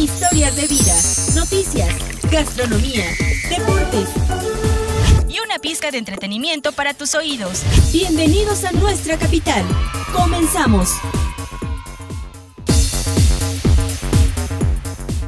historias de vida, noticias, gastronomía, deportes y una pizca de entretenimiento para tus oídos. Bienvenidos a nuestra capital. Comenzamos.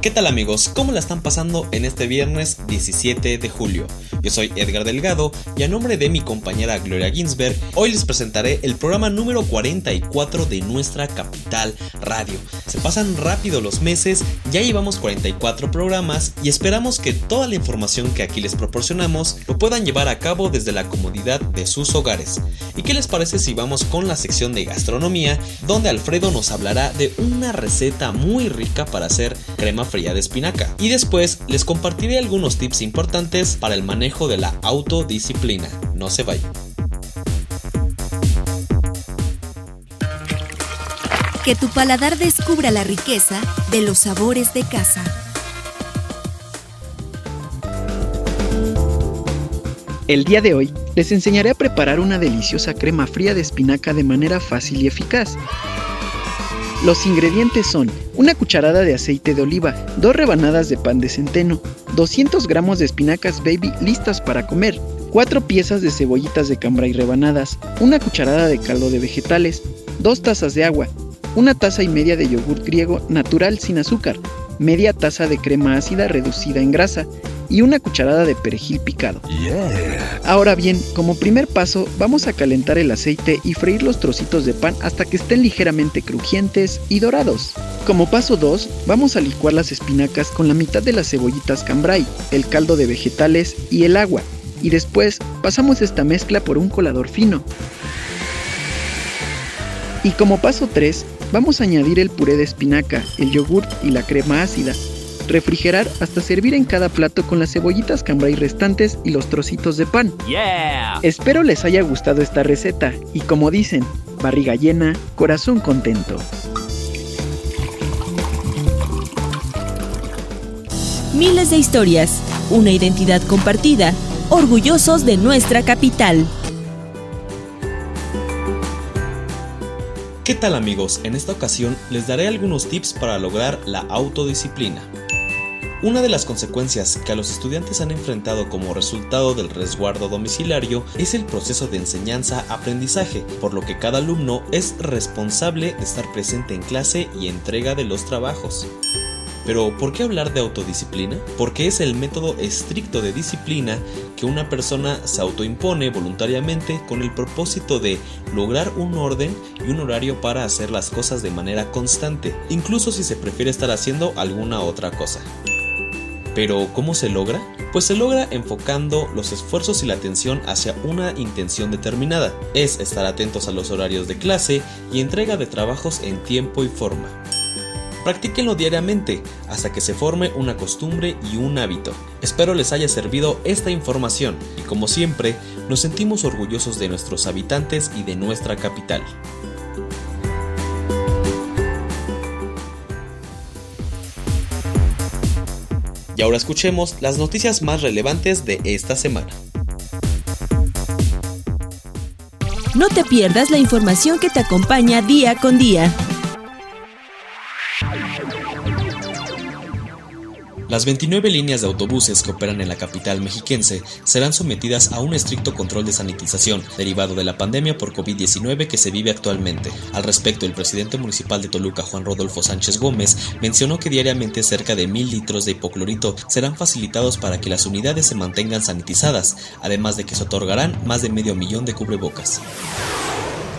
¿Qué tal amigos? ¿Cómo la están pasando en este viernes 17 de julio? Yo soy Edgar Delgado y a nombre de mi compañera Gloria Ginsberg, hoy les presentaré el programa número 44 de nuestra capital radio. Se pasan rápido los meses, ya llevamos 44 programas y esperamos que toda la información que aquí les proporcionamos lo puedan llevar a cabo desde la comodidad de sus hogares. ¿Y qué les parece si vamos con la sección de gastronomía, donde Alfredo nos hablará de una receta muy rica para hacer crema fría de espinaca. Y después les compartiré algunos tips importantes para el manejo de la autodisciplina. No se vayan. Que tu paladar descubra la riqueza de los sabores de casa. El día de hoy les enseñaré a preparar una deliciosa crema fría de espinaca de manera fácil y eficaz. Los ingredientes son una cucharada de aceite de oliva, dos rebanadas de pan de centeno, 200 gramos de espinacas baby listas para comer, cuatro piezas de cebollitas de cambray rebanadas, una cucharada de caldo de vegetales, dos tazas de agua, una taza y media de yogur griego natural sin azúcar, media taza de crema ácida reducida en grasa y una cucharada de perejil picado. Ahora bien, como primer paso, vamos a calentar el aceite y freír los trocitos de pan hasta que estén ligeramente crujientes y dorados. Como paso 2, vamos a licuar las espinacas con la mitad de las cebollitas cambray, el caldo de vegetales y el agua. Y después pasamos esta mezcla por un colador fino. Y como paso 3, vamos a añadir el puré de espinaca, el yogur y la crema ácida refrigerar hasta servir en cada plato con las cebollitas cambray restantes y los trocitos de pan. Espero les haya gustado esta receta y como dicen, barriga llena, corazón contento. Miles de historias, una identidad compartida, orgullosos de nuestra capital. ¿Qué tal amigos? En esta ocasión les daré algunos tips para lograr la autodisciplina. Una de las consecuencias que a los estudiantes han enfrentado como resultado del resguardo domiciliario es el proceso de enseñanza-aprendizaje, por lo que cada alumno es responsable de estar presente en clase y entrega de los trabajos. Pero, ¿por qué hablar de autodisciplina? Porque es el método estricto de disciplina que una persona se autoimpone voluntariamente con el propósito de lograr un orden y un horario para hacer las cosas de manera constante, incluso si se prefiere estar haciendo alguna otra cosa. Pero ¿cómo se logra? Pues se logra enfocando los esfuerzos y la atención hacia una intención determinada. Es estar atentos a los horarios de clase y entrega de trabajos en tiempo y forma. Practíquenlo diariamente hasta que se forme una costumbre y un hábito. Espero les haya servido esta información y como siempre nos sentimos orgullosos de nuestros habitantes y de nuestra capital. Y ahora escuchemos las noticias más relevantes de esta semana. No te pierdas la información que te acompaña día con día. Las 29 líneas de autobuses que operan en la capital mexiquense serán sometidas a un estricto control de sanitización derivado de la pandemia por COVID-19 que se vive actualmente. Al respecto, el presidente municipal de Toluca, Juan Rodolfo Sánchez Gómez, mencionó que diariamente cerca de mil litros de hipoclorito serán facilitados para que las unidades se mantengan sanitizadas, además de que se otorgarán más de medio millón de cubrebocas.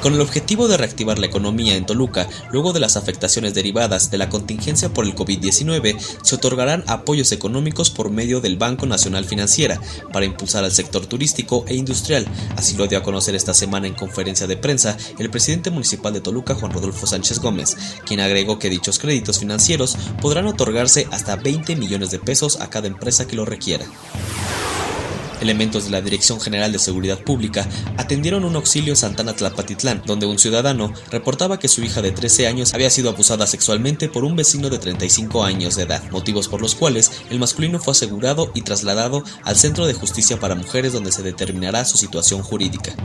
Con el objetivo de reactivar la economía en Toluca, luego de las afectaciones derivadas de la contingencia por el COVID-19, se otorgarán apoyos económicos por medio del Banco Nacional Financiera para impulsar al sector turístico e industrial. Así lo dio a conocer esta semana en conferencia de prensa el presidente municipal de Toluca, Juan Rodolfo Sánchez Gómez, quien agregó que dichos créditos financieros podrán otorgarse hasta 20 millones de pesos a cada empresa que lo requiera. Elementos de la Dirección General de Seguridad Pública atendieron un auxilio en Santana Tlapatitlán, donde un ciudadano reportaba que su hija de 13 años había sido abusada sexualmente por un vecino de 35 años de edad, motivos por los cuales el masculino fue asegurado y trasladado al Centro de Justicia para Mujeres donde se determinará su situación jurídica.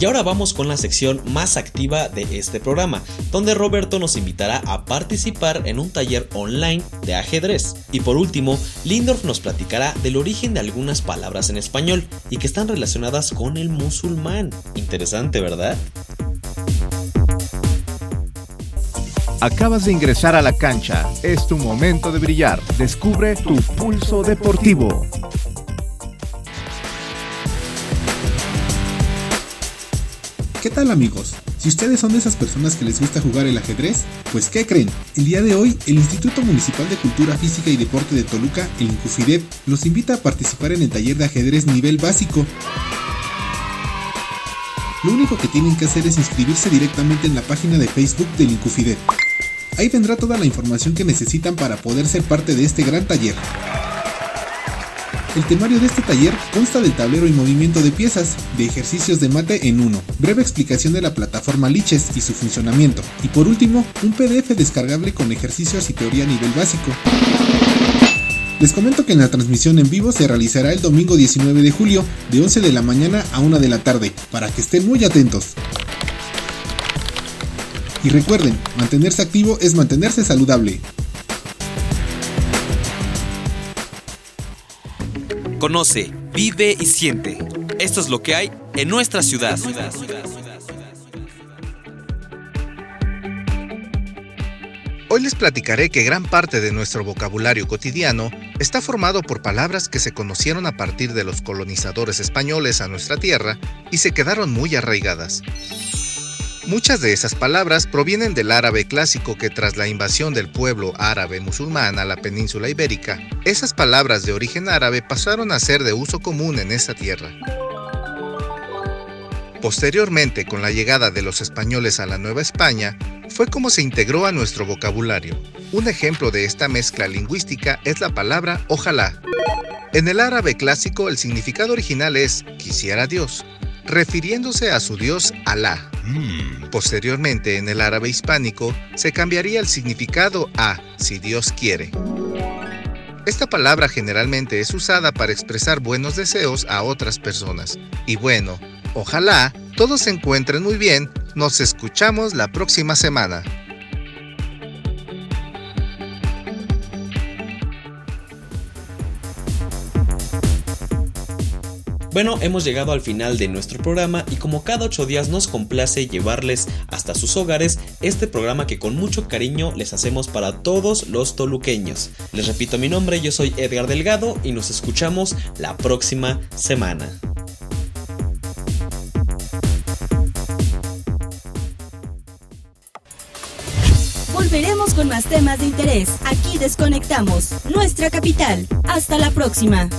Y ahora vamos con la sección más activa de este programa, donde Roberto nos invitará a participar en un taller online de ajedrez. Y por último, Lindorf nos platicará del origen de algunas palabras en español y que están relacionadas con el musulmán. Interesante, ¿verdad? Acabas de ingresar a la cancha. Es tu momento de brillar. Descubre tu pulso deportivo. ¿Qué tal amigos? Si ustedes son de esas personas que les gusta jugar el ajedrez, pues ¿qué creen? El día de hoy, el Instituto Municipal de Cultura Física y Deporte de Toluca, el INCUFIDEP, los invita a participar en el taller de ajedrez nivel básico. Lo único que tienen que hacer es inscribirse directamente en la página de Facebook del INCUFIDEP. Ahí vendrá toda la información que necesitan para poder ser parte de este gran taller. El temario de este taller consta del tablero y movimiento de piezas, de ejercicios de mate en uno, breve explicación de la plataforma Liches y su funcionamiento, y por último, un PDF descargable con ejercicios y teoría a nivel básico. Les comento que la transmisión en vivo se realizará el domingo 19 de julio de 11 de la mañana a 1 de la tarde, para que estén muy atentos. Y recuerden, mantenerse activo es mantenerse saludable. Conoce, vive y siente. Esto es lo que hay en nuestra ciudad. Hoy les platicaré que gran parte de nuestro vocabulario cotidiano está formado por palabras que se conocieron a partir de los colonizadores españoles a nuestra tierra y se quedaron muy arraigadas. Muchas de esas palabras provienen del árabe clásico que tras la invasión del pueblo árabe musulmán a la península ibérica, esas palabras de origen árabe pasaron a ser de uso común en esta tierra. Posteriormente, con la llegada de los españoles a la Nueva España, fue como se integró a nuestro vocabulario. Un ejemplo de esta mezcla lingüística es la palabra ojalá. En el árabe clásico el significado original es quisiera Dios, refiriéndose a su dios Alá. Posteriormente, en el árabe hispánico, se cambiaría el significado a si Dios quiere. Esta palabra generalmente es usada para expresar buenos deseos a otras personas. Y bueno, ojalá todos se encuentren muy bien. Nos escuchamos la próxima semana. Bueno, hemos llegado al final de nuestro programa y como cada ocho días nos complace llevarles hasta sus hogares este programa que con mucho cariño les hacemos para todos los toluqueños. Les repito mi nombre, yo soy Edgar Delgado y nos escuchamos la próxima semana. Volveremos con más temas de interés. Aquí desconectamos nuestra capital. Hasta la próxima.